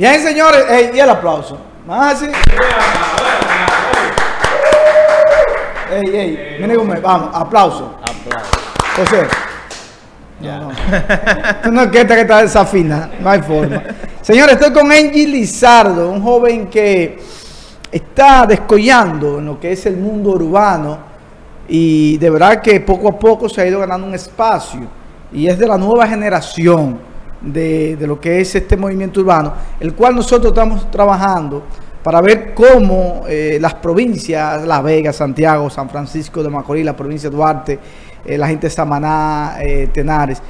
Bien, señores, y el aplauso. Más así. Ey, ey, miren cómo es. Vamos, aplauso. Aplausos. José. Ya. No, no. Esto no es que esta que está desafina, no hay forma. Señores, estoy con Angie Lizardo, un joven que está descollando en lo que es el mundo urbano y de verdad que poco a poco se ha ido ganando un espacio y es de la nueva generación de, de lo que es este movimiento urbano, el cual nosotros estamos trabajando para ver cómo eh, las provincias, La Vega, Santiago, San Francisco de Macorís, la provincia de Duarte, eh, la gente de Samaná, eh, Tenares,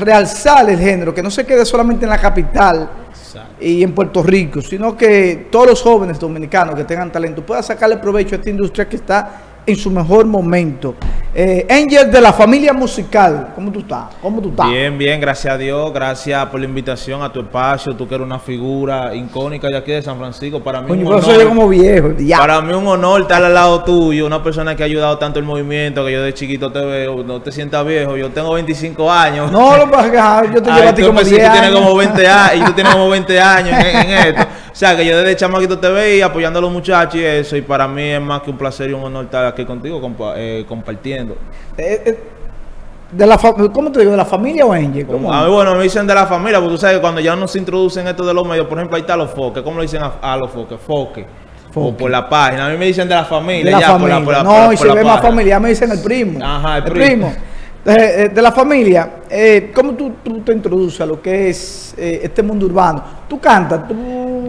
realzar el género, que no se quede solamente en la capital Exacto. y en Puerto Rico, sino que todos los jóvenes dominicanos que tengan talento puedan sacarle provecho a esta industria que está en su mejor momento. Eh, Angel de la familia musical, ¿cómo tú estás? ¿Cómo tú estás? Bien, bien, gracias a Dios, gracias por la invitación a tu espacio, tú que eres una figura icónica de aquí de San Francisco, para mí Coño, un honor, como viejo, ya. para mí un honor estar al lado tuyo, una persona que ha ayudado tanto el movimiento, que yo de chiquito te veo, no te sientas viejo, yo tengo 25 años. No, lo que pasa ajá, yo te llevo a ti como empecé- 10 tú tienes años. como 20 años y tú tienes como 20 años en, en esto. O sea, que yo desde chamaquito te veía apoyando a los muchachos y eso. Y para mí es más que un placer y un honor estar aquí contigo compa- eh, compartiendo. Eh, eh, de la ¿Cómo te digo? ¿De la familia o Angel? ¿Cómo? A mí, bueno, me dicen de la familia, porque tú sabes que cuando ya no se introducen esto de los medios, por ejemplo, ahí está los foques. ¿Cómo le dicen a, a los foques? Foque. O por la página. A mí me dicen de la familia. de la ya, por familia. por no, por y se la ve más familiar, me dicen el primo. Ajá, el primo. Eh, eh, de la familia, eh, ¿cómo tú, tú te introduces a lo que es eh, este mundo urbano? Tú cantas, tú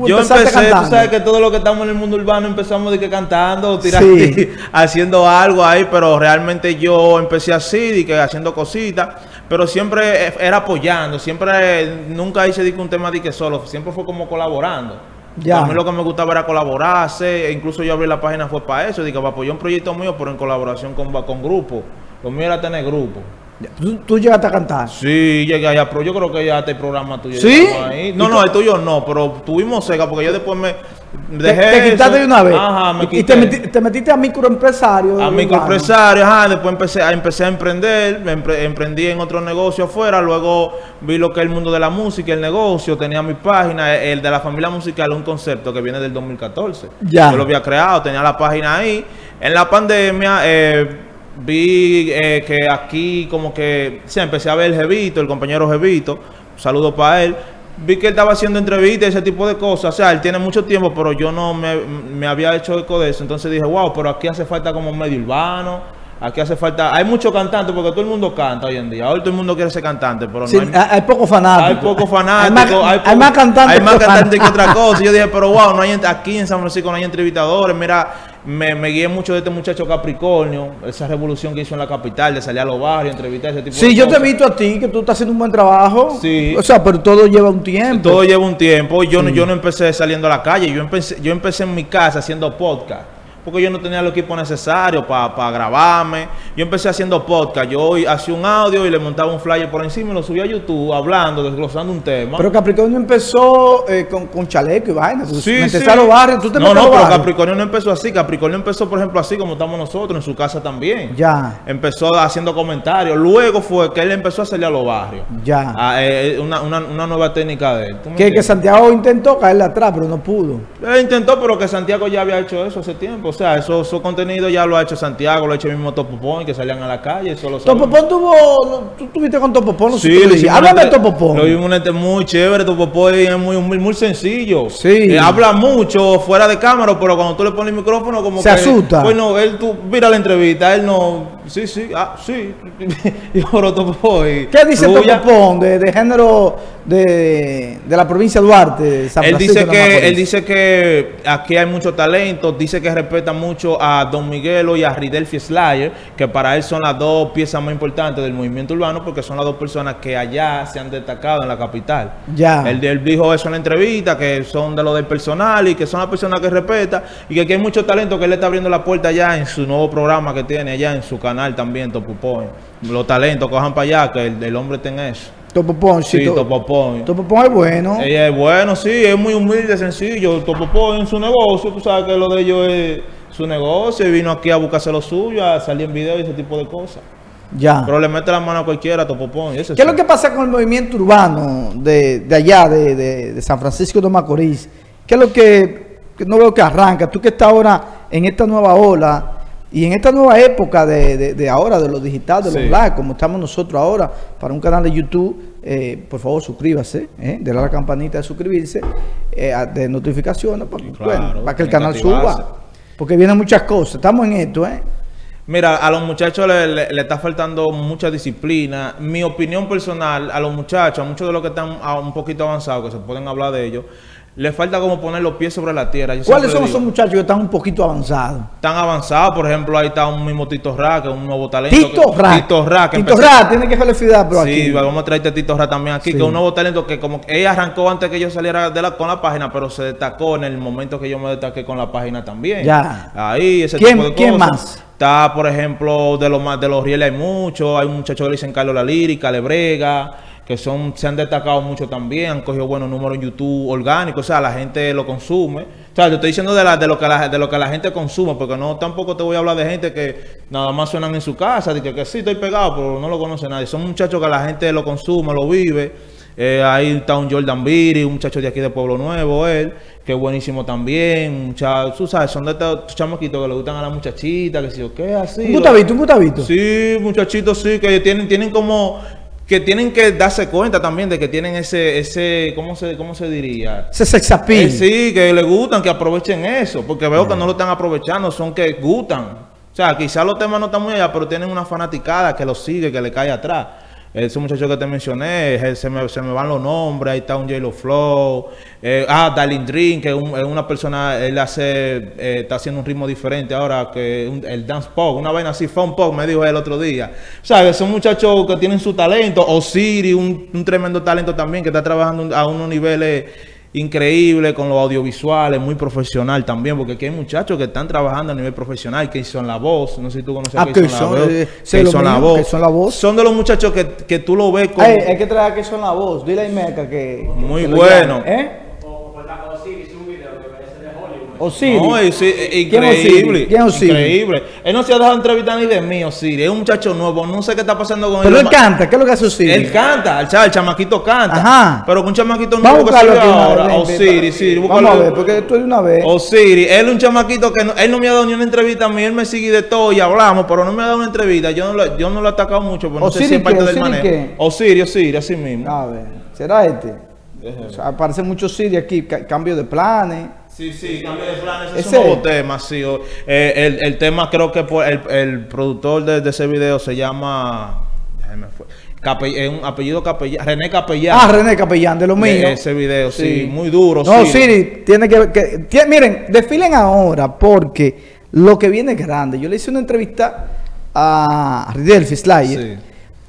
Yo empezaste empecé, cantando. tú sabes que todos los que estamos en el mundo urbano empezamos de que cantando, tirar, Sí. haciendo algo ahí, pero realmente yo empecé así, de que haciendo cositas, pero siempre era apoyando, siempre nunca hice de que un tema de que solo, siempre fue como colaborando. Ya. A mí lo que me gustaba era colaborar, hacer, e incluso yo abrí la página fue para eso, de que para apoyar un proyecto mío, pero en colaboración con, con grupos. Lo mío era tener grupos. ¿Tú, tú llegaste a cantar. Sí, llegué allá, pero yo creo que ya este programa tuyo. ¿Sí? ahí. No, no, el tuyo no, pero tuvimos cerca porque yo después me Te, dejé. te quitaste eso. de una vez. Ajá, me y quité. te, meti- te metiste a microempresario. a microempresario, ajá, después empecé a, empecé a emprender, me empre- emprendí en otro negocio afuera, luego vi lo que es el mundo de la música, el negocio, tenía mi página, el de la familia musical, un concepto que viene del 2014. Ya. Yo lo había creado, tenía la página ahí. En la pandemia eh, vi eh, que aquí como que, sí, empecé a ver el Jevito, el compañero Jevito, un saludo para él. Vi que él estaba haciendo entrevistas y ese tipo de cosas. O sea, él tiene mucho tiempo, pero yo no me, me había hecho eco de eso. Entonces dije, wow, pero aquí hace falta como medio urbano. Aquí hace falta... Hay muchos cantantes, porque todo el mundo canta hoy en día. Hoy todo el mundo quiere ser cantante, pero Sí, no hay... hay, pocos fanáticos. Hay pocos fanáticos, Hay más, hay, hay más cantantes. hay más que cantantes que otra cosa. Y Yo dije, pero wow, no hay aquí en San Francisco no hay entrevistadores. Mira, me, me guié mucho de este muchacho Capricornio, esa revolución que hizo en la capital, de salir a los barrios, entrevistar ese tipo de Sí, yo te he visto a ti que tú estás haciendo un buen trabajo. Sí. O sea, pero todo lleva un tiempo. Todo lleva un tiempo. Yo, no, yo no empecé saliendo a la calle. Yo empecé, yo empecé en mi casa haciendo podcast. Porque yo no tenía el equipo necesario para grabarme. Yo empecé haciendo podcast. Yo hacía un audio y le montaba un flyer por encima y lo subía a YouTube hablando, desglosando un tema. Pero Capricornio empezó eh, con, con chaleco y vaina. Tú Sí, sí. a los barrios. Tú te no, no, pero. Capricornio no empezó así. Capricornio empezó, por ejemplo, así como estamos nosotros, en su casa también. Ya, Empezó haciendo comentarios. Luego fue que él empezó a salir a los barrios. ya. Ah, eh, una, una, una nueva técnica de él. ¿Tú me que, que? Santiago intentó caerle atrás, pero no pudo. Él intentó, pero que Santiago ya había hecho eso hace tiempo. O sea, eso, eso contenido ya lo ha hecho Santiago, lo ha hecho el mismo Topopón, que salían a la calle. Eso lo. Topopón tuvo. ¿Tú estuviste con Topopón? Sí, Sí, le hicimos Háblame de Topopón. Lo vimos entre- muy chévere, Topopón es muy, muy, muy sencillo. Sí. Eh, habla mucho fuera de cámara, pero cuando tú le pones el micrófono, como Se que. asusta. Bueno, él, tú mira la entrevista, él no. Sí, sí, ah, sí. y ahora Topopón. y ¿Qué dice. Topopón de, de género de, de la provincia de Duarte, San Él dice que él dice que aquí hay mucho talento, dice que respeta mucho a Don Miguelo y a Ridelfi Slayer, que para él son las dos piezas más importantes del movimiento urbano, porque son las dos personas que allá se han destacado en la capital. Ya. Él, él dijo eso en la entrevista, que son de lo del personal y que son las personas que respeta y que aquí hay mucho talento que él le está abriendo la puerta allá en su nuevo programa que tiene allá en su canal también, Topupón. Los talentos cojan para allá, que el, el hombre tenga eso. Topopón, sí. Sí, to- Topopón. Topopón es bueno. Ella es bueno, sí, es muy humilde, sencillo. Topopón en su negocio, tú sabes que lo de ellos es su negocio y vino aquí a buscarse lo suyo, a salir en video y ese tipo de cosas. Ya. Pero le mete la mano a cualquiera, Topopón. ¿Qué es lo que pasa con el movimiento urbano de, de allá, de, de- de San Francisco de Macorís? ¿Qué es lo que, que no veo que arranca? Tú que estás ahora en esta nueva ola y en esta nueva época de, de- de ahora, de lo digital, de Sí. lo online, como estamos nosotros ahora, para un canal de YouTube, eh, por favor suscríbase, eh, a la campanita de suscribirse, eh, de notificaciones, para, bueno, que el canal activarse. suba. Porque vienen muchas cosas, estamos en esto, ¿eh? Mira, a los muchachos le, le- le está faltando mucha disciplina. Mi opinión personal, a los muchachos, a muchos de los que están un poquito avanzados, que se pueden hablar de ellos, le falta como poner los pies sobre la tierra. Yo ¿Cuáles son digo, esos muchachos que están un poquito avanzados? Tan avanzados, por ejemplo, ahí está un mismo Tito Ra, que es un nuevo talento. Tito Ra. Tito Ra, que Tito Ra, tiene que felicidad, pero Sí, aquí. vamos a traerte a Tito Ra también aquí, Sí. que es un nuevo talento que como que ella arrancó antes que yo saliera de la, con la página, pero se destacó en el momento que yo me destaqué con la página también. Ya. Ahí, ese ¿Quién- tipo de quién cosas. más? Está, por ejemplo, de los más de los rieles hay muchos, hay un muchacho que le dicen Carlos La Lírica, Lebrega, que son, se han destacado mucho también, han cogido buenos números en YouTube orgánicos, o sea, la gente lo consume. O sea, te estoy diciendo de, la, de, lo que la, de lo que la gente consume, porque no tampoco te voy a hablar de gente que nada más suenan en su casa, de que, que sí estoy pegado, pero no lo conoce nadie. Son muchachos que la gente lo consume, lo vive. Eh, ahí está un Jordan Biri, un muchacho de aquí de Pueblo Nuevo, él, que es buenísimo también. Mucha, tú sabes, son de estos chamaquitos que le gustan a la muchachita, que si o qué, así. Un gustavito, un gustavito. Sí, muchachitos, sí, que tienen, tienen como, que tienen que darse cuenta también de que tienen ese, ese, ¿cómo se, cómo se diría? Ese sex appeal. Eh, sí, que les gustan, que aprovechen eso, porque veo que no lo están aprovechando, son que gustan. O sea, quizás los temas no están muy allá, pero tienen una fanaticada que los sigue, que le cae atrás. Esos muchachos que te mencioné, eh, se me, se me van los nombres, ahí está un J-Lo Flow, eh, ah, Darling Dream, que es, un- es una persona, él hace, eh, está haciendo un ritmo diferente ahora que el dance pop, una vaina así, fun pop, me dijo él el otro día. O sea, son muchachos que tienen su talento, Osiris, un, un tremendo talento también, que está trabajando a unos niveles increíbles con los audiovisuales, muy profesional también, porque aquí hay muchachos que están trabajando a nivel profesional, que son la voz, no sé si tú conoces Ah, que Keison son, la voz, eh, que son la voz. que son la voz. Son de los muchachos que, que tú lo ves como Ay, hay que traer que son la voz. Dile a Imeca que. Muy bueno. ¿Eh? Osiris. No, es, es- es ¿Quién es increíble. ¿Quién es? Increíble. Él no se ha dejado entrevistar ni de mí, Osiris. Es un muchacho nuevo. No sé qué está pasando con Pero él. él canta. ¿Qué es lo que hace Osiris? Él canta, el, el chamaquito canta. Ajá. Pero con un chamaquito Vamos a nuevo que una ahora. Osiris, sí. Vamos a ver, porque esto de una vez. Osiris, él es un chamaquito que no- él no me ha dado ni una entrevista a mí, él me sigue de todo y hablamos, pero no me ha dado una entrevista. Yo no lo, yo no lo he atacado mucho, pero no sé ¿Osiris si es parte del ¿Osiris manejo. qué? Osiris, Osiris, así mismo. A ver, ¿será este? O sea, aparece mucho Siri aquí, ca- cambio de planes. Sí, sí, cambio de planes, es Ese- un nuevo tema, sí. eh, el, el tema creo que por- el, el productor de, de ese video se llama... ya se me fue. Un apellido Capellán, René Capellán. Ah, René Capellán, de lo De mío. Ese video, sí, muy duro. No, sí. Siri, tiene que, que- miren, desfilen ahora porque lo que viene es grande. Yo le hice una entrevista a Ridelfi Slayer Sí.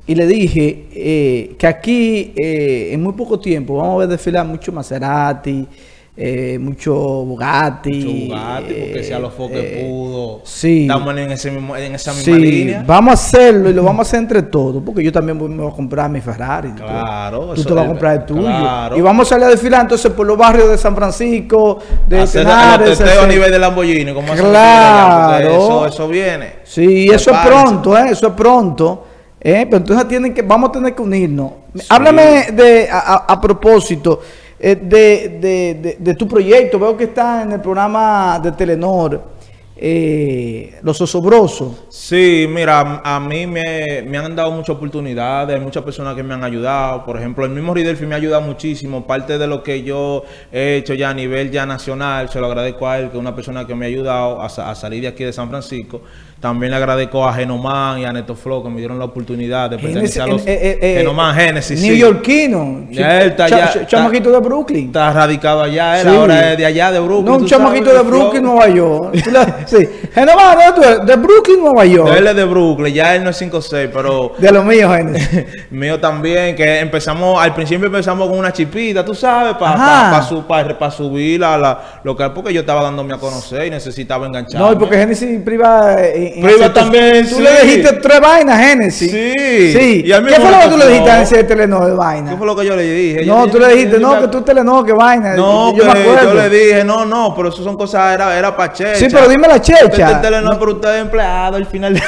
y le dije eh, que aquí eh, en muy poco tiempo vamos a ver desfilar mucho Maserati, eh, mucho Bugatti. Mucho Bugatti, porque eh, sea lo foque eh, pudo. sí. Estamos en, ese mismo, en esa misma Sí, línea. vamos a hacerlo y lo vamos a hacer entre todos, porque yo también voy- me voy a comprar mi Ferrari. Claro, Tú eso te vas a comprar el tuyo. claro. Y vamos a salir a desfilar entonces por los barrios de San Francisco, de Hacer Tenares, los a nivel de Lamborghini, como Claro. los Eso, eso viene. Sí, De eso es pronto, ¿eh? Eso es pronto. ¿eh? Pero entonces tienen que, vamos a tener que unirnos. Háblame de, a, a- a propósito, eh, de, de- de- de tu proyecto. Veo que está en el programa de Telenor, eh, Los Osobrosos. Sí, mira, a mí me, me han dado muchas oportunidades, hay muchas personas que me han ayudado. Por ejemplo, el mismo Ridelfi me ha ayudado muchísimo. Parte de lo que yo he hecho ya a nivel ya nacional, se lo agradezco a él, que es una persona que me ha ayudado a salir de aquí de San Francisco. También le agradezco a Genomán y a Neto Flow que me dieron la oportunidad de pertenecer a los... Eh, eh, eh, Genomán, Génesis, sí. Neoyorquino. Ya él está cha- allá, cha- está- chamaquito de Brooklyn. Está radicado allá, él Sí. ahora es de allá de Brooklyn. No, un sabes, chamaquito de. Brooklyn, Nueva York. Sí. Genovano, ¿dónde tú eres? ¿De Brooklyn, Nueva York? Él es de Brooklyn, ya él no es 5'6, pero De los míos, Genesis. mío también, que empezamos, al principio empezamos con una chipita, tú sabes, para Ajá. su, pa- pa subir la, la, lo que porque yo estaba dándome a conocer y necesitaba enganchar. No, y porque Genesis priva. eh, en también, Tú sí. le dijiste tres vainas, Genesis. Sí. Sí. ¿Qué fue lo que tú le dijiste a ese Telenor de vaina? ¿Qué fue lo que yo le dije? Yo No, dije- tú le dijiste, yo no, que tú Telenor, que vaina. No, yo, yo me acuerdo. yo le dije, no, no, pero eso son cosas, era, era pa' checha. Sí, pero dime la checha. Usted es Telenor, pero usted es empleado al final. de-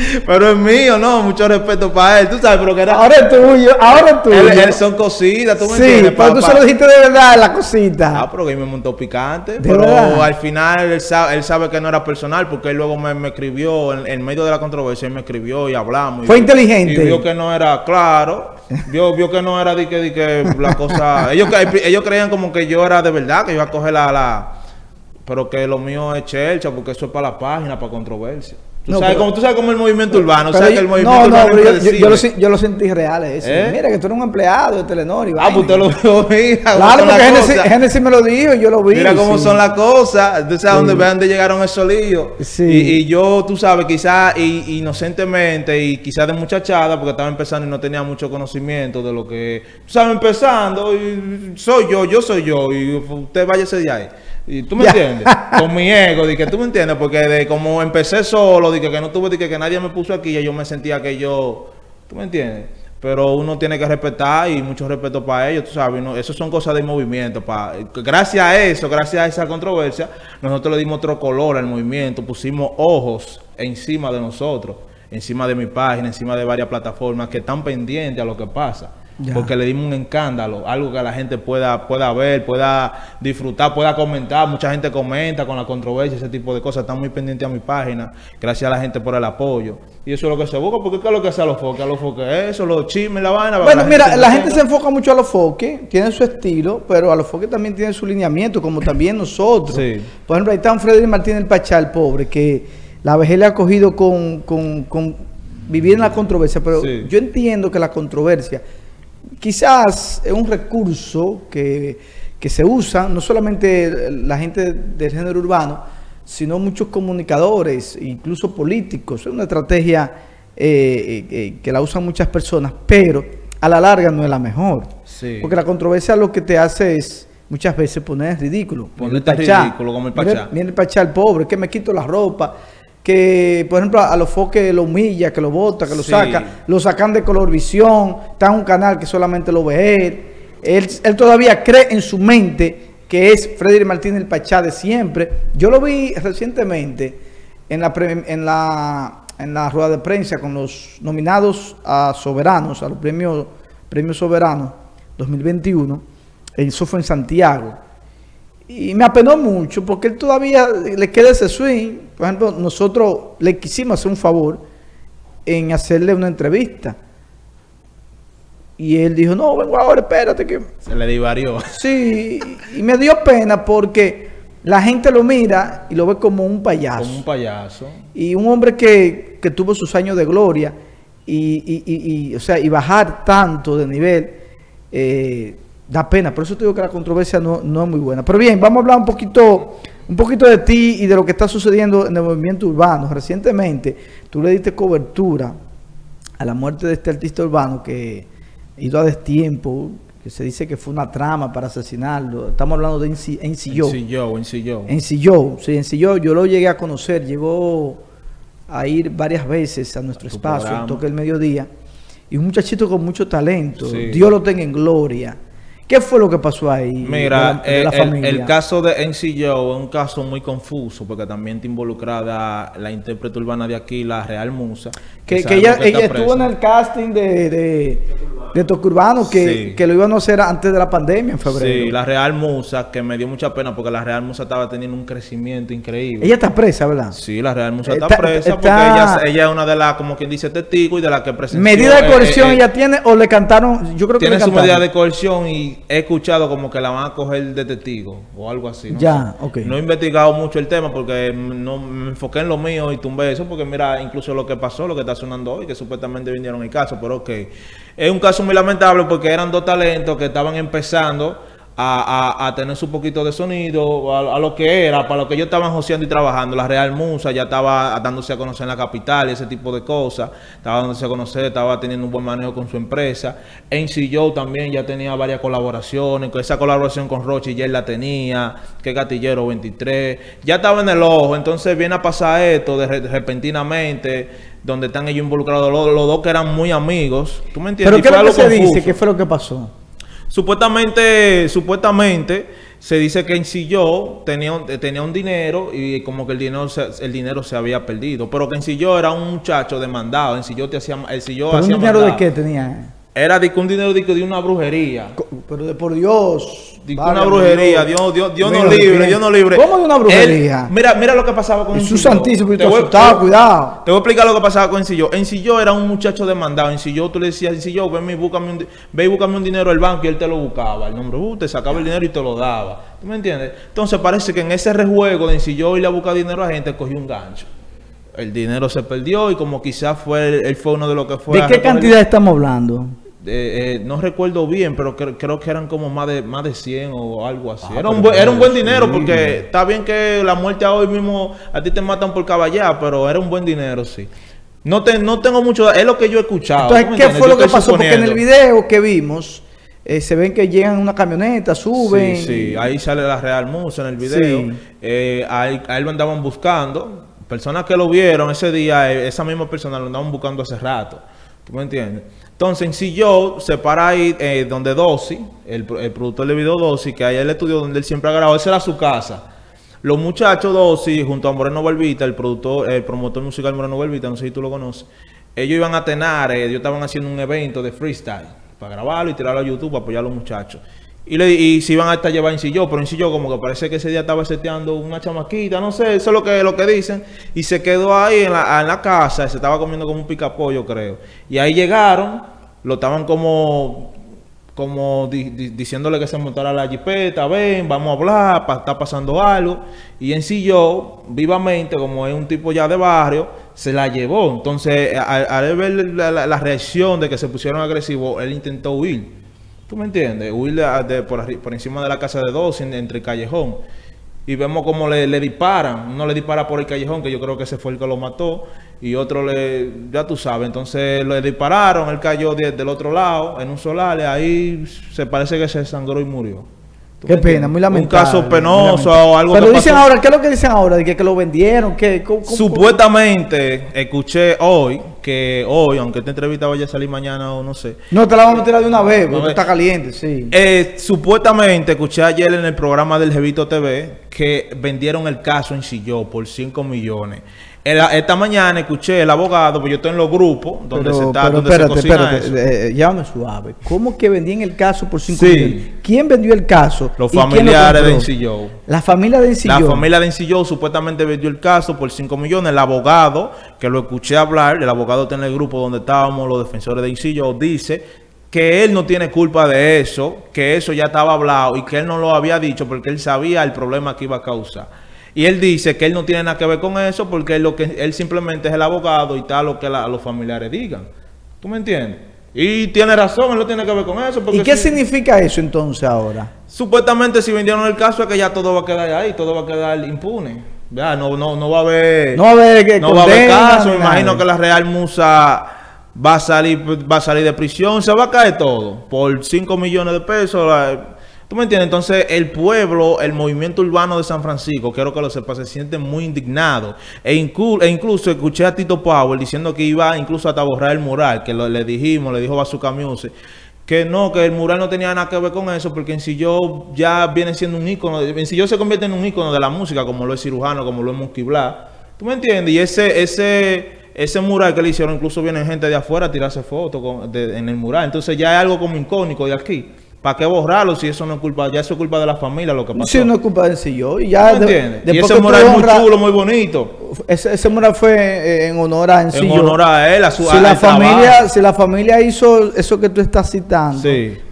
pero es mío, no, mucho respeto para él, tú sabes, pero que era. Ahora es tuyo, ahora es tuyo. él, él son cositas, tú me sí, entiendes. pero tú se lo dijiste de verdad, la cosita. Ah, pero que me montó picante. ¿De pero verdad? al final él sabe, él sabe que no era personal porque él luego me, me escribió en, en medio de la controversia, él me escribió y hablamos. Fue inteligente. Y vio que no era claro. Vio, vio que no era de que, de que la cosa. Ellos, ellos creían como que yo era de verdad, que iba a coger la. la pero que lo mío es chelcha, porque eso es para la página, para controversia. Tú, No, sabes, pero- cómo, tú sabes cómo el movimiento urbano, sabes yo- que el movimiento no, no, urbano pero yo, yo- lo, yo lo sentí real eso. ¿Eh? Mira que tú eres un empleado de Telenor y Ah, pues usted lo vio, mira. Claro, porque Genesis. Genesis me lo dijo y yo lo vi. Mira cómo sí. son las cosas. Tú sabes Sí. dónde, dónde llegaron esos líos. Sí. Y, y yo, tú sabes, quizás inocentemente y quizás de muchachada, porque estaba empezando y no tenía mucho conocimiento de lo que. Tú sabes, empezando, y soy yo, yo soy yo, y usted váyase de ahí. Y tú me Ya. entiendes, con mi ego, de que tú me entiendes, porque de como empecé solo, de que, que no tuve, de que, que nadie me puso aquí, yo me sentía que yo, tú me entiendes. Pero uno tiene que respetar y mucho respeto para ellos, tú sabes, no, eso son cosas de movimiento. Pa, gracias a eso, gracias a esa controversia, nosotros le dimos otro color al movimiento, pusimos ojos encima de nosotros, encima de mi página, encima de varias plataformas que están pendientes a lo que pasa. Ya. Porque le dimos un escándalo, algo que la gente pueda, pueda ver, pueda disfrutar, pueda comentar. Mucha gente comenta con la controversia, ese tipo de cosas. Están muy pendientes a mi página. Gracias a la gente por el apoyo. Y eso es lo que se busca, porque ¿qué es lo que hace a los foques? A los foques, eso, los chismes, la vaina. Bueno, mira, la gente se enfoca mucho a los foques, tiene su estilo, pero a los foques también tienen su lineamiento, como también nosotros. Sí. Por ejemplo, ahí está un Frederick Martínez Pachá, el pobre, que la vejez le ha cogido con, con- con vivir en la controversia, pero Sí. yo entiendo que la controversia quizás es un recurso que, que se usa, no solamente la gente del género urbano, sino muchos comunicadores, incluso políticos. Es una estrategia eh, eh, eh, que la usan muchas personas, pero a la larga no es la mejor. Sí. Porque la controversia lo que te hace es muchas veces poner ridículo. Ponerte ridículo como el Mira- Pachá. Mira el Pachá, el pobre, que me quito la ropa. Que, por ejemplo, a los foques lo humilla, que lo bota, que lo Sí. saca. Lo sacan de Colorvisión. Está en un canal que solamente lo ve él. Él, él todavía cree en su mente que es Freddy Martínez el Pachá de siempre. Yo lo vi recientemente en la, pre- en la, en la rueda de prensa con los nominados a soberanos, a los premios, premios soberanos 2021. Eso fue en Santiago. Y me apenó mucho porque él todavía le queda ese swing. Por ejemplo, nosotros le quisimos hacer un favor en hacerle una entrevista. Y él dijo, no, vengo ahora, espérate que... Se le divarió. Sí, y me dio pena porque la gente lo mira y lo ve como un payaso. Como un payaso. Y un hombre que, que tuvo sus años de gloria y, y- y- y, o sea, y bajar tanto de nivel eh, da pena. Por eso te digo que la controversia no, no es muy buena. Pero bien, vamos a hablar un poquito, un poquito de ti y de lo que está sucediendo en el movimiento urbano. Recientemente tú le diste cobertura a la muerte de este artista urbano que ido a destiempo, que se dice que fue una trama para asesinarlo. Estamos hablando de NC En NCO. Sillo, en Sillo. En Silló, sí, yo lo llegué a conocer, llegó a ir varias veces a nuestro espacio, programa. el toque del mediodía, y un muchachito con mucho talento, Sí. Dios lo tenga en gloria. ¿Qué fue lo que pasó ahí? Mira, de la, de la eh, el, caso de NCO es un caso muy confuso porque también está involucrada la intérprete urbana de aquí, la Real Musa. que, ella, estuvo en el casting de, de, de Toque Urbano, que, Sí. que lo iban a hacer antes de la pandemia, en febrero. Sí, la Real Musa, que me dio mucha pena porque la Real Musa estaba teniendo un crecimiento increíble. Ella está presa, ¿verdad? Sí, la Real Musa está, Está- presa porque está- ella, ella es una de las, como quien dice, testigos y de las que presentó. ¿Medida de coerción ella tiene o le cantaron? Yo creo que Tiene le su medida de coerción y he escuchado como que la van a coger de testigo o algo así. No Ya, ok. No he investigado mucho el tema porque no me enfoqué en lo mío y tumbé eso porque mira, incluso lo que pasó, lo que está sonando hoy, que supuestamente vinieron el caso, pero ok. Es un caso muy lamentable porque eran dos talentos que estaban empezando a, a, tener su poquito de sonido, a, lo que era, para lo que yo estaban joseando y trabajando. La Real Musa ya estaba dándose a conocer en la capital y ese tipo de cosas. Estaba dándose a conocer, estaba teniendo un buen manejo con su empresa. En yo también ya tenía varias colaboraciones. Esa colaboración con Rochi ya él la tenía. Que Gatillero 23. Ya estaba en el ojo. Entonces viene a pasar esto de, repentinamente donde están ellos involucrados, los, dos que eran muy amigos. ¿Tú me entiendes? ¿Pero qué es lo que se dice? ¿Qué fue lo que pasó? Supuestamente, supuestamente se dice que en yo tenía, tenía un dinero y como que el dinero se, el dinero se había perdido. Pero que en yo era un muchacho demandado. En yo te hacía, el ¿Pero un dinero de qué tenía? Era de un dinero de, de una brujería. Pero de por Dios. Una brujería. Dios, Dios, Dios, no libre, Dios no libre. ¿Cómo de una brujería? mira, mira lo que pasaba con Jesús Santísimo, te voy, cuidado. Te voy a explicar lo que pasaba con Encillo. Encillo era un muchacho demandado. Encillo, tú le decías, Encillo, ven y búscame un, ve y búscame un dinero al banco y él te lo buscaba. El nombre, uh, te sacaba el dinero y te lo daba. ¿Tú me entiendes? Entonces parece que en ese rejuego de Encillo y le busca dinero a gente, cogió un gancho el dinero se perdió y como quizás fue él fue uno de los que fue ¿De qué cantidad estamos hablando? Eh, no recuerdo bien, pero creo que eran como más de más de 100 o algo así. Ah, era, un, era un buen dinero porque está bien que la muerte hoy mismo a ti te matan por caballar, pero era un buen dinero, sí. No, te, no tengo mucho, es lo que yo he escuchado. Entonces, ¿qué fue lo que pasó? Porque en el video que vimos, eh, se ven que llegan una camioneta, suben. Sí, sí, ahí sale la Real Musa en el video. Eh, a, él, lo andaban buscando. Personas que lo vieron ese día, esa misma persona lo andaban buscando hace rato. ¿Tú me entiendes? Entonces, si yo se para ahí eh, donde Dossi, el, productor de video Dossi, que hay el estudio donde él siempre ha grabado, esa era su casa. Los muchachos Dossi, junto a Moreno Balbita, el productor, el promotor musical Moreno Balbita, no sé si tú lo conoces, ellos iban a tener, ellos estaban haciendo un evento de freestyle para grabarlo y tirarlo a YouTube para apoyar a los muchachos. Y, le, y se iban a estar llevar en silló, pero en silló como que parece que ese día estaba seteando una chamaquita, no sé, eso es lo que, lo que dicen. Y se quedó ahí en la, en la casa, se estaba comiendo como un picapollo, creo. Y ahí llegaron, lo estaban como como diciéndole que se montara la jipeta, ven, vamos a hablar, está pasando algo. Y en sí yo, vivamente, como es un tipo ya de barrio, se la llevó. Entonces, al, ver la, reacción de que se pusieron agresivos, él intentó huir. ¿Tú me entiendes? Huir de, por, encima de la casa de dos, entre el callejón. Y vemos como le, le, disparan. Uno le dispara por el callejón, que yo creo que ese fue el que lo mató. Y otro le, ya tú sabes, entonces le dispararon, él cayó del otro lado, en un solar, y ahí se parece que se sangró y murió. Qué pena, muy lamentable. Un caso penoso o algo Pero dicen ahora, ¿qué es lo que dicen ahora? De que, lo vendieron, que Supuestamente, escuché hoy, que hoy, aunque esta entrevista vaya a salir mañana o no sé. No, te la vamos a tirar de una vez, porque está caliente, sí. Eh, supuestamente, escuché ayer en el programa del Jevito TV que vendieron el caso en Silló por 5 millones esta mañana escuché el abogado, pues yo estoy en los grupos donde se está, donde espérate, se cocina espérate, eh, llámame suave. ¿Cómo que vendían el caso por 5 millones? ¿Quién vendió el caso? Los familiares de Encillo. La familia de Encillo. La familia de Encillo supuestamente vendió el caso por 5 millones. El abogado, que lo escuché hablar, el abogado está en el grupo donde estábamos los defensores de Encillo, dice que él no tiene culpa de eso, que eso ya estaba hablado y que él no lo había dicho porque él sabía el problema que iba a causar. Y él dice que él no tiene nada que ver con eso porque él, lo que, él simplemente es el abogado y tal lo que los familiares digan. ¿Tú me entiendes? Y tiene razón, él no tiene que ver con eso. ¿Y qué significa eso entonces ahora? Supuestamente si vendieron el caso es que ya todo va a quedar ahí, todo va a quedar impune. Ya, no, no, no va a haber... No va a haber, que no va a haber caso. Me imagino que la Real Musa va a salir va a salir de prisión, se va a caer todo. Por 5 millones de pesos... ¿Tú me entiendes? Entonces, el pueblo, el movimiento urbano de San Francisco, quiero que lo sepa, se siente muy indignado. E, e, incluso escuché a Tito Power diciendo que iba incluso hasta borrar el mural, que le dijimos, le dijo a su Music, que no, que el mural no tenía nada que ver con eso, porque en yo ya viene siendo un ícono, en yo se convierte en un ícono de la música, como lo es Cirujano, como lo es Musky ¿Tú me entiendes? Y ese, ese, ese mural que le hicieron, incluso viene gente de afuera a tirarse fotos en el mural. Entonces ya es algo como icónico de aquí. ¿Para qué borrarlo si eso no es culpa? Ya eso es culpa de la familia lo que pasó. Sí, no es culpa de Encillo. Y ya y ese mural es muy chulo, muy bonito. Ese, ese mural fue eh, en honor a Encillo. En honor a él, a su si la familia Si la familia hizo eso que tú estás citando,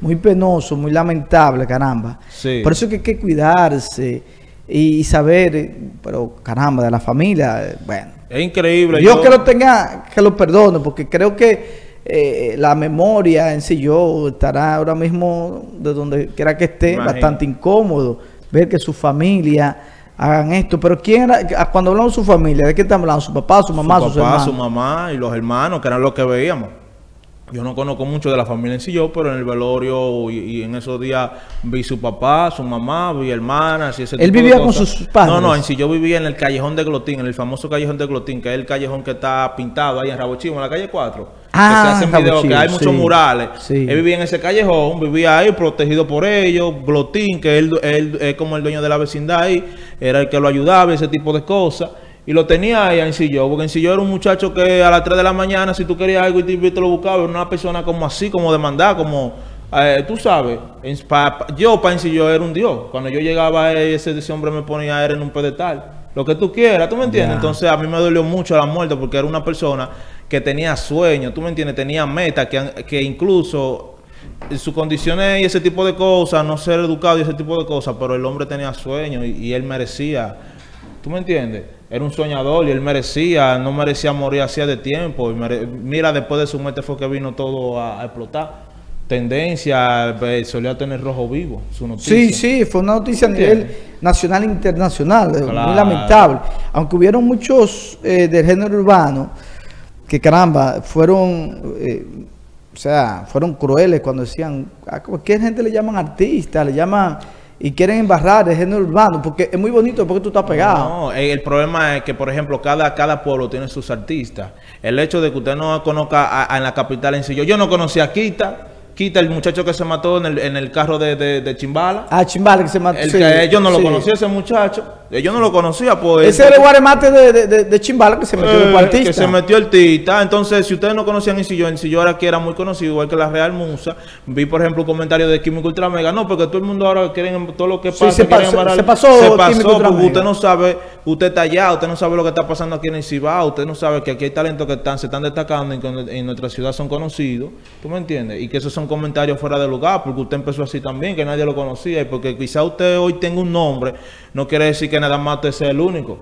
muy penoso, muy lamentable, caramba. Por eso que hay que cuidarse y, saber, pero caramba, de la familia, bueno. Es increíble. Dios yo... que lo tenga, que lo perdone, porque creo que eh, la memoria en sí yo estará ahora mismo de donde quiera que esté bastante incómodo ver que su familia hagan esto. Pero quién era, cuando hablamos de su familia, ¿de qué estamos hablando? ¿Su papá, su mamá, su papá, hermanos? su mamá y los hermanos, que eran los que veíamos. Yo no conozco mucho de la familia en sí yo, pero en el velorio y, y en esos días vi su papá, su mamá, vi hermanas y ese ¿Él tipo de vivía con sus padres? No, no, en sí yo vivía en el callejón de Glotín, en el famoso callejón de Glotín, que es el callejón que está pintado ahí en Rabo Chivo, en la calle 4. Ah, que se hacen videos, que hay muchos sí, murales. sí. Él vivía en ese callejón, vivía ahí protegido por ellos, Glotín, que él, él es como el dueño de la vecindad ahí, era el que lo ayudaba, ese tipo de cosas. Y lo tenía ahí en Sillo, porque en Sillo era un muchacho que a las 3 de la mañana, si tú querías algo y te, lo buscaba, era una persona como así, como demandada, como, eh, tú sabes, en- pa- yo para en Sillo era un dios. Cuando yo llegaba, ese, ese hombre me ponía era en un pedestal. Lo que tú quieras, ¿tú me entiendes? Entonces a mí me dolió mucho la muerte porque era una persona que tenía sueños, ¿tú me entiendes? Tenía metas, que, que incluso sus condiciones y ese tipo de cosas, no ser educado y ese tipo de cosas, pero el hombre tenía sueños y, y él merecía, ¿tú me entiendes? Era un soñador y él merecía, no merecía morir hacía de tiempo. Y mere- mira, después de su muerte fue que vino todo a, a explotar. Tendencia, eh, solía tener rojo vivo, su noticia. Sí, sí, fue una noticia a nivel nacional e internacional, eh, muy lamentable. Aunque hubieron muchos eh, del género urbano que caramba, fueron, eh, o sea, fueron crueles cuando decían, a cualquier gente le llaman artista, le llaman y quieren embarrar el género urbano, porque es muy bonito porque tú estás pegado. No, eh, el problema es que, por ejemplo, cada, cada pueblo tiene sus artistas. El hecho de que usted no conozca a- a- en la capital en sí. Yo, yo no conocía a Kita. Kita, el muchacho que se mató en el, en el carro de, de, de Chimbala. Ah, Chimbala que se mató. El sí, que yo no lo sí. conocía ese muchacho. Eh, Yo no lo conocía, pues. Ese era el guaremate de, de, de- de Chimbala que se metió Eh, partista. que se metió el Tita. Entonces, si ustedes no conocían Isillo, Isillo ahora que era muy conocido, igual que la Real Musa. Vi, por ejemplo, un comentario de Químico Ultra Mega. No, porque todo el mundo ahora quiere todo lo que Sí, pasa. se pasó- se pasó Se porque usted no sabe, usted está allá, usted no sabe lo que está pasando aquí en el Cibao, usted no sabe que aquí hay talentos que están, se están destacando y que en, en nuestra ciudad son conocidos. ¿Tú me entiendes? Y que esos son comentarios fuera de lugar, porque usted empezó así también, que nadie lo conocía. Y porque quizá usted hoy tenga un nombre, no quiere decir que nada más usted sea el único.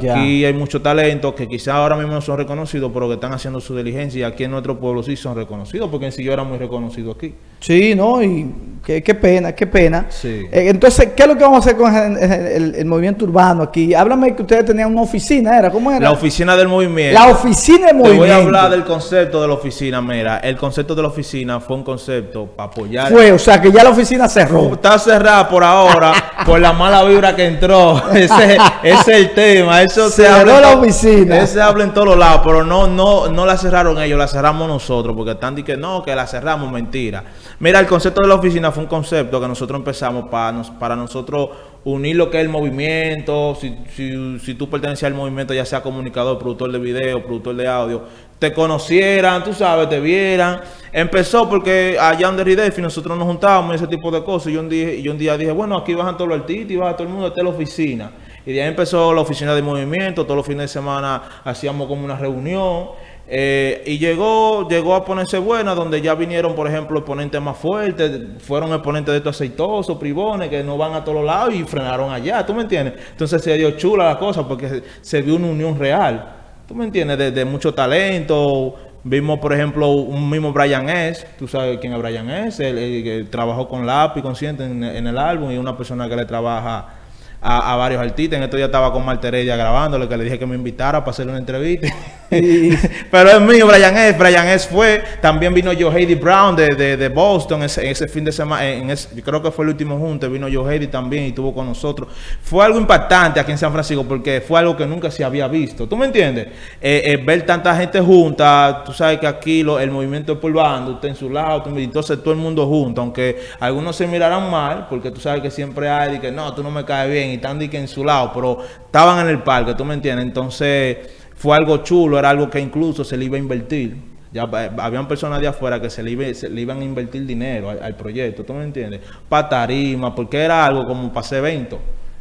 Ya. Aquí hay muchos talentos que quizás ahora mismo no son reconocidos, pero que están haciendo su diligencia. Y aquí en nuestro pueblo sí son reconocidos, porque en sí yo era muy reconocido aquí. Sí, no, y qué, qué pena, qué pena. Sí. Eh, entonces, ¿qué es lo que vamos a hacer con el, el- el- el movimiento urbano aquí? Háblame que ustedes tenían una oficina, ¿era? ¿Cómo era? La oficina del movimiento. La oficina de Te movimiento. voy a hablar del concepto de la oficina. Mira, el concepto de la oficina fue un concepto para apoyar. Fue, o sea, que ya la oficina cerró. Está cerrada por ahora por la mala vibra que entró. Ese, ese es el tema. Eso se Cerró habla la oficina. Ese se habla en todos los lados, pero no, no, no la cerraron ellos, la cerramos nosotros, porque están diciendo que no, que la cerramos, mentira. Mira, el concepto de la oficina fue un concepto que nosotros empezamos para, nos, para nosotros unir lo que es el movimiento. Si, tú pertenecías al movimiento, ya sea comunicador, productor de video, productor de audio, te conocieran, tú sabes, te vieran. Empezó porque allá en Derridefi nosotros nos juntábamos y ese tipo de cosas. Y yo un día, yo un día dije, bueno, aquí bajan todos los artistas y baja todo el mundo, esta es la oficina. Y de ahí empezó la oficina de movimiento, todos los fines de semana hacíamos como una reunión. Eh, y llegó, llegó a ponerse buena, donde ya vinieron, por ejemplo, exponentes más fuertes, fueron exponentes de estos aceitosos, privones, que no van a todos lados y frenaron allá, ¿tú me entiendes? Entonces se dio chula la cosa porque se, se vio una unión real. ¿Tú me entiendes? De, mucho talento. Vimos, por ejemplo, un mismo Brian S. ¿Tú sabes quién es Brian S? Él, él trabajó con Lápiz Consciente en, el álbum y una persona que le trabaja a, varios artistas. En esto ya estaba con Marta Heredia grabándole, que le dije que me invitara para hacerle una entrevista. Pero es mío, Brian S. Brian S. fue. También vino Joe Heidi Brown de, de, de Boston ese, ese fin de semana. En ese- yo creo que fue el último junte. Vino Joe Heidi también y estuvo con nosotros. Fue algo impactante aquí en San Francisco porque fue algo que nunca se había visto. ¿Tú me entiendes? Eh, eh, ver tanta gente junta. Tú sabes que aquí lo- el movimiento es por bando. Usted en su lado. entonces todo el mundo junto. Aunque algunos se mirarán mal porque tú sabes que siempre hay que no, tú no me caes bien y están de que en su lado. Pero estaban en el parque. ¿Tú me entiendes? Entonces fue algo chulo, era algo que incluso se le iba a invertir. Ya eh, habían personas de afuera que se le, iba- se le iban a invertir dinero al, proyecto, ¿tú me entiendes? Para tarima, porque era algo como para ese evento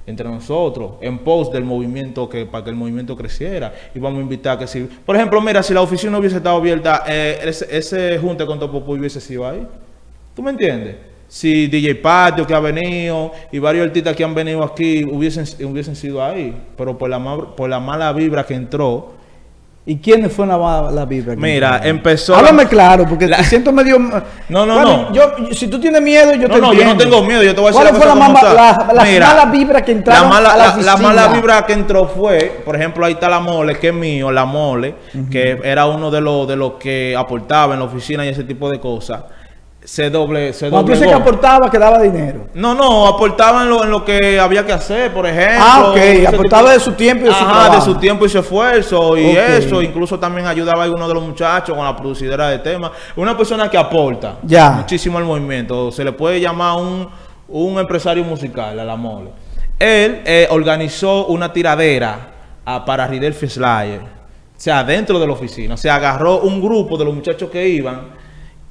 entre nosotros, en pos del movimiento, que para que el movimiento creciera. Y vamos a invitar que si, por ejemplo, mira, si la oficina hubiese estado abierta, eh, ese, ese junte con Topo hubiese sido ahí. ¿Tú me entiendes? Si DJ Patio que ha venido y varios artistas que han venido aquí hubiesen, hubiesen sido ahí, pero por la, por la mala vibra que entró ¿Y quiénes fue la, la vibra? Mira, empezó... Háblame claro, porque te siento medio... No, no, no. Yo, si tú tienes miedo, yo no, te No, yo no tengo miedo, yo te voy a decir ¿Cuál fue la, mama, la, la mala vibra que entraron la mala, a la, la, mala vibra que entró fue, por ejemplo, ahí está la mole, que es mío, la mole, que era uno de los de los que aportaba en la oficina y ese tipo de cosas se doble se Cuando dice que aportaba, que daba dinero. No, no, aportaba en lo, en lo que había que hacer, por ejemplo. Ah, ok, aportaba de su tiempo y de su trabajo. de su tiempo y su esfuerzo y eso. Incluso también ayudaba a algunos de los muchachos con la producidera de temas. Una persona que aporta ya. muchísimo al movimiento. Se le puede llamar un, un empresario musical a la mole. Él eh, organizó una tiradera a, para Ridel Fislayer. O sea, dentro de la oficina. O sea, agarró un grupo de los muchachos que iban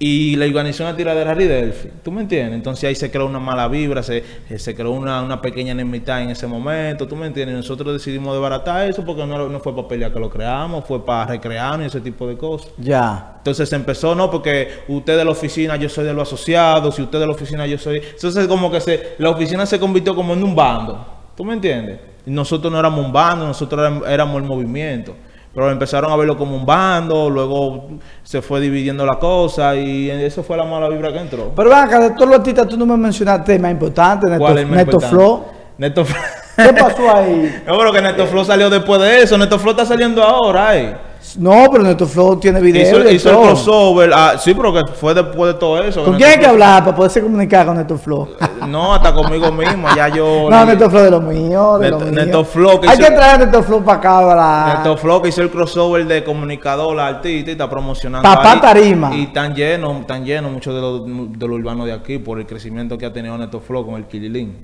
y la organizó una tiradera Ridelfi. ¿Tú me entiendes? Entonces ahí se creó una mala vibra, se, se creó una, una, pequeña enemistad en ese momento. ¿Tú me entiendes? Nosotros decidimos desbaratar eso porque no, no fue para pelear que lo creamos, fue para recrearnos y ese tipo de cosas. Ya. Entonces se empezó, no, porque usted de la oficina, yo soy de los asociados, si usted de la oficina, yo soy. Entonces como que se, la oficina se convirtió como en un bando. ¿Tú me entiendes? Nosotros no éramos un bando, nosotros éramos el movimiento. Pero empezaron a verlo como un bando, luego se fue dividiendo la cosa y eso fue la mala vibra que entró. Pero acá, de todos los artistas, tú no me mencionaste más importante, Neto, ¿Cuál es Neto Flow. Neto ¿Qué pasó ahí? No, pero que Neto Flow salió después de eso. Neto Flow está saliendo ahora, eh. No, pero Neto Flow tiene video. Hizo, hizo el crossover. Ah, sí, pero que fue después de todo eso. ¿Con quién hay que hablar para poderse comunicar con Neto Flow? Eh, no, hasta conmigo mismo. Ya yo. no, Neto Flow de lo mío. De Neto, lo Neto Flow. Que hay que traer a Neto Flow para acá. Para... Neto Flow que hizo el crossover de comunicador, la artista y está promocionando. Papá ahí, Tarima. Y tan lleno, tan lleno muchos de los de lo urbanos de aquí por el crecimiento que ha tenido Neto Flow con el Kililín.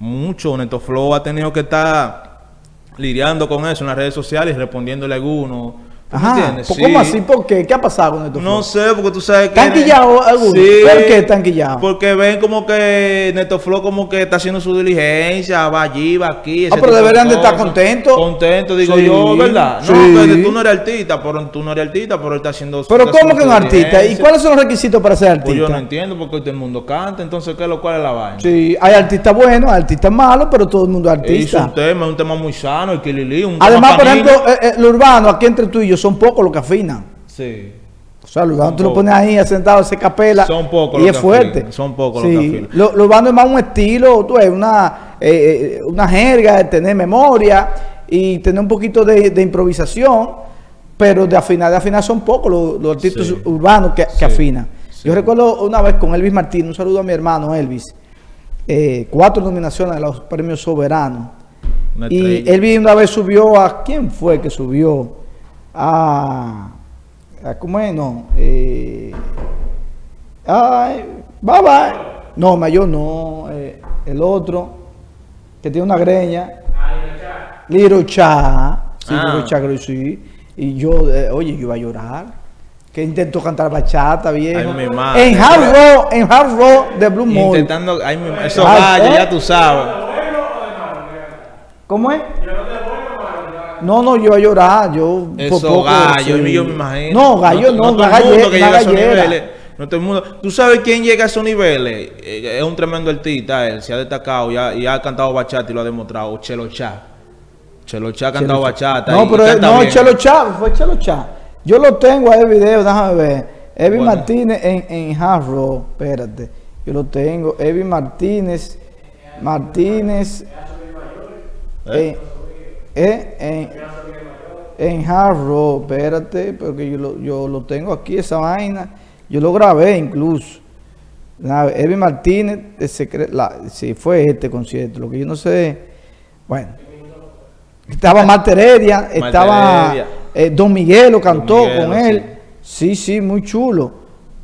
Mucho. Neto Flow ha tenido que estar lidiando con eso en las redes sociales, respondiéndole a algunos Ajá. ¿Cómo así? ¿Por qué? ¿Qué ha pasado con Neto Flow? No sé, porque tú sabes que... ¿Están quillados algunos? Sí, ¿Por qué están quillados? Porque ven como que Neto Flow como que está haciendo su diligencia, va allí, va aquí. Ah, pero deberían de, estar contentos. Contentos, digo sí, yo, ¿verdad? Sí. No, que tú no eres artista, pero tú no eres artista, pero él está haciendo Pero está ¿cómo haciendo que un artista? ¿Y cuáles son los requisitos para ser Pues artista? yo no entiendo porque todo el mundo canta, entonces ¿qué es lo cual es la vaina? Sí, hay artistas buenos, hay artistas malos, pero todo el mundo es artista. un tema, un tema muy sano, el Kilili, un Además, tema por ejemplo, eh, eh, lo urbano, aquí entre tú y yo, son pocos los que afinan. Sí. O sea, lo urbano Son tú lo pones ahí sentado, se capela. Son pocos Y los es que fuerte. afinan, son pocos los que afinan. Lo, lo urbano es más un estilo, tú ves, una, eh, eh, una jerga, de tener memoria y tener un poquito de, de improvisación, pero de afinar, de afinar son pocos los, los artistas Sí. urbanos que, afinan. Yo recuerdo una vez con Elvis Martín, un saludo a mi hermano Elvis, eh, cuatro nominaciones a los premios soberanos. Una Y. Elvis una vez subió a. ¿Quién fue que subió? A. a ¿Cómo es? No. Eh, ay, bye bye. No, mayor no. eh, el otro. Que tiene una greña. Little Cha. Sí, Ah. Little Cha, creo que sí. Y yo, eh, oye, yo iba a llorar. Que intentó cantar bachata, viejo. Ay, en Hard Rock, en Hard Rock de Blue Mall. Intentando, ay, mi- esos Ay, gallos, ¿eh? ya tú sabes. ¿Cómo es? No, no, yo iba a llorar, yo... por Esos poco, gallos, sí. yo me imagino. No, gallo no, todo el mundo que llega a esos gallera. niveles. No todo el mundo. ¿Tú sabes quién llega a esos niveles? Eh, es un tremendo artista, él se ha destacado y ha, y ha cantado bachata y lo ha demostrado. Chelo Chá. Chelo Chá ha cantado bachata. No, pero no, bien. Chelo Chá, fue Chelo Chá. Yo lo tengo ahí el video, déjame ver. Evi Bueno. Martínez en, en Hard Rock, espérate. Yo lo tengo. Evi Martínez, Martínez, ¿Eh? Eh, en, en Hard Rock, espérate, porque yo lo, yo lo tengo aquí, esa vaina. Yo lo grabé incluso. Nada, Evi Martínez, secre- la, sí, fue este concierto. Lo que yo no sé, bueno. Estaba Marta Heredia, estaba eh, Don Miguel lo cantó con él. Sí, sí, muy chulo.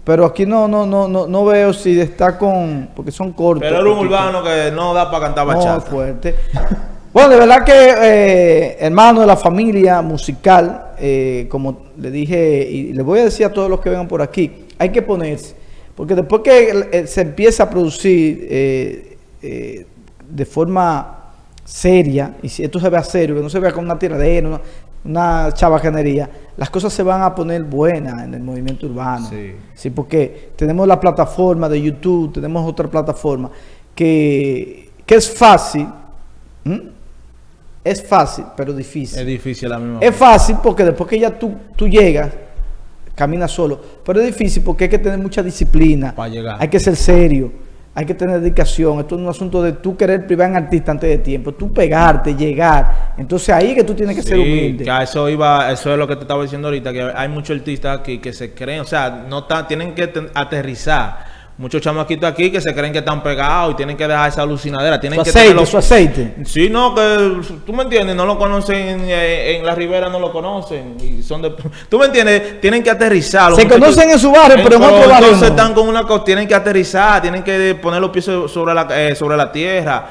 Pero aquí no, no, no, no, no veo si está con, porque son cortos. Pero era un urbano que no da para cantar No, bachata. fuerte. Bueno, de verdad que eh, hermano de la familia musical, eh, como le dije y le voy a decir a todos los que vengan por aquí, hay que ponerse, porque después que eh, se empieza a producir eh, eh, de forma seria, y si esto se vea serio, que no se vea con una tiradera, una, una chabacanería, las cosas se van a poner buenas en el movimiento urbano. Sí. Sí, porque tenemos la plataforma de YouTube, tenemos otra plataforma que, que es fácil. ¿m? Es fácil, pero difícil. Es difícil la misma. Es fácil porque después que ya tú, tú llegas, caminas solo. Pero es difícil porque hay que tener mucha disciplina. Para llegar. Hay que ser serio. Hay que tener dedicación. Esto es un asunto de tú querer privar en artista antes de tiempo. Tú pegarte, llegar. Entonces ahí que tú tienes que ser humilde. que a eso iba, eso es lo que te estaba diciendo ahorita, que hay muchos artistas aquí que se creen, o sea, no tan- tienen que aterrizar. Muchos chamaquitos aquí que se creen que están pegados y tienen que dejar esa alucinadera, tienen Su que aceite, tenerlo- su aceite. Sí, no, que tú me entiendes, no lo conocen eh, en la Ribera, no lo conocen. Y son de, tú me entiendes, tienen que aterrizar. Se conocen en su barrio, pero en otro barrio Entonces no. están con una cosa, tienen que aterrizar, tienen que poner los pies sobre la, eh, sobre la tierra,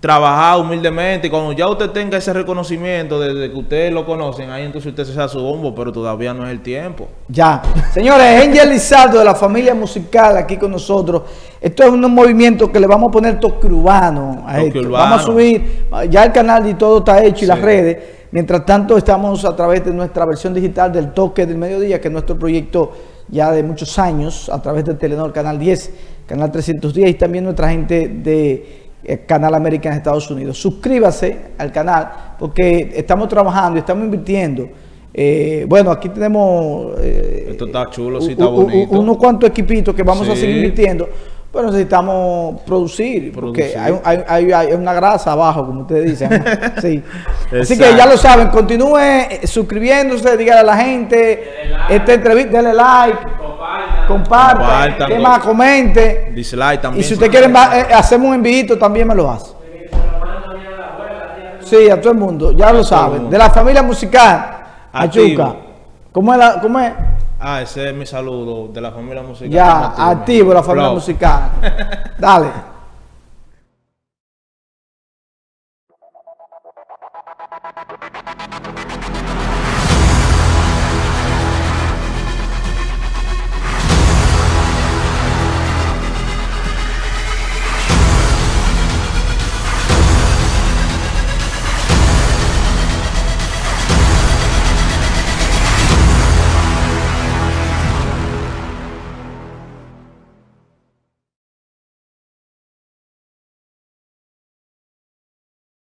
trabajar humildemente. Y cuando ya usted tenga ese reconocimiento desde que ustedes lo conocen, ahí entonces usted se da su bombo, pero todavía no es el tiempo. Ya. Señores, Angel Lizardo de la familia musical aquí con nosotros. Esto es un movimiento que le vamos a poner toque urbano a Toque esto. urbano. Vamos a subir, ya el canal y todo está hecho y Sí. las redes. Mientras tanto, estamos a través de nuestra versión digital del Toque del Mediodía, que es nuestro proyecto ya de muchos años, a través de Telenor Canal 10, Canal 310 y también nuestra gente de eh, Canal América en Estados Unidos. Suscríbase al canal porque estamos trabajando y estamos invirtiendo. Eh, bueno, aquí tenemos eh, Esto está chulo, sí, está bonito. unos cuantos equipitos que vamos a seguir invirtiendo, pero necesitamos producir, porque Producir. hay, hay- hay- hay una grasa abajo, como ustedes dicen. ¿no? Sí. Así que ya lo saben, continúe suscribiéndose, dígale a la gente, esta entrevista, denle like, comparta, Compartan, que más comente. Dislike también. Y si usted quiere va- eh, hacemos un envío, también me lo hace. Sí, a todo el mundo, ya lo saben. De la familia musical. Achuca. ¿Cómo es? La, ¿Cómo es? Ah, ese es mi saludo de la familia musical. Ya, activo la familia musical. Dale.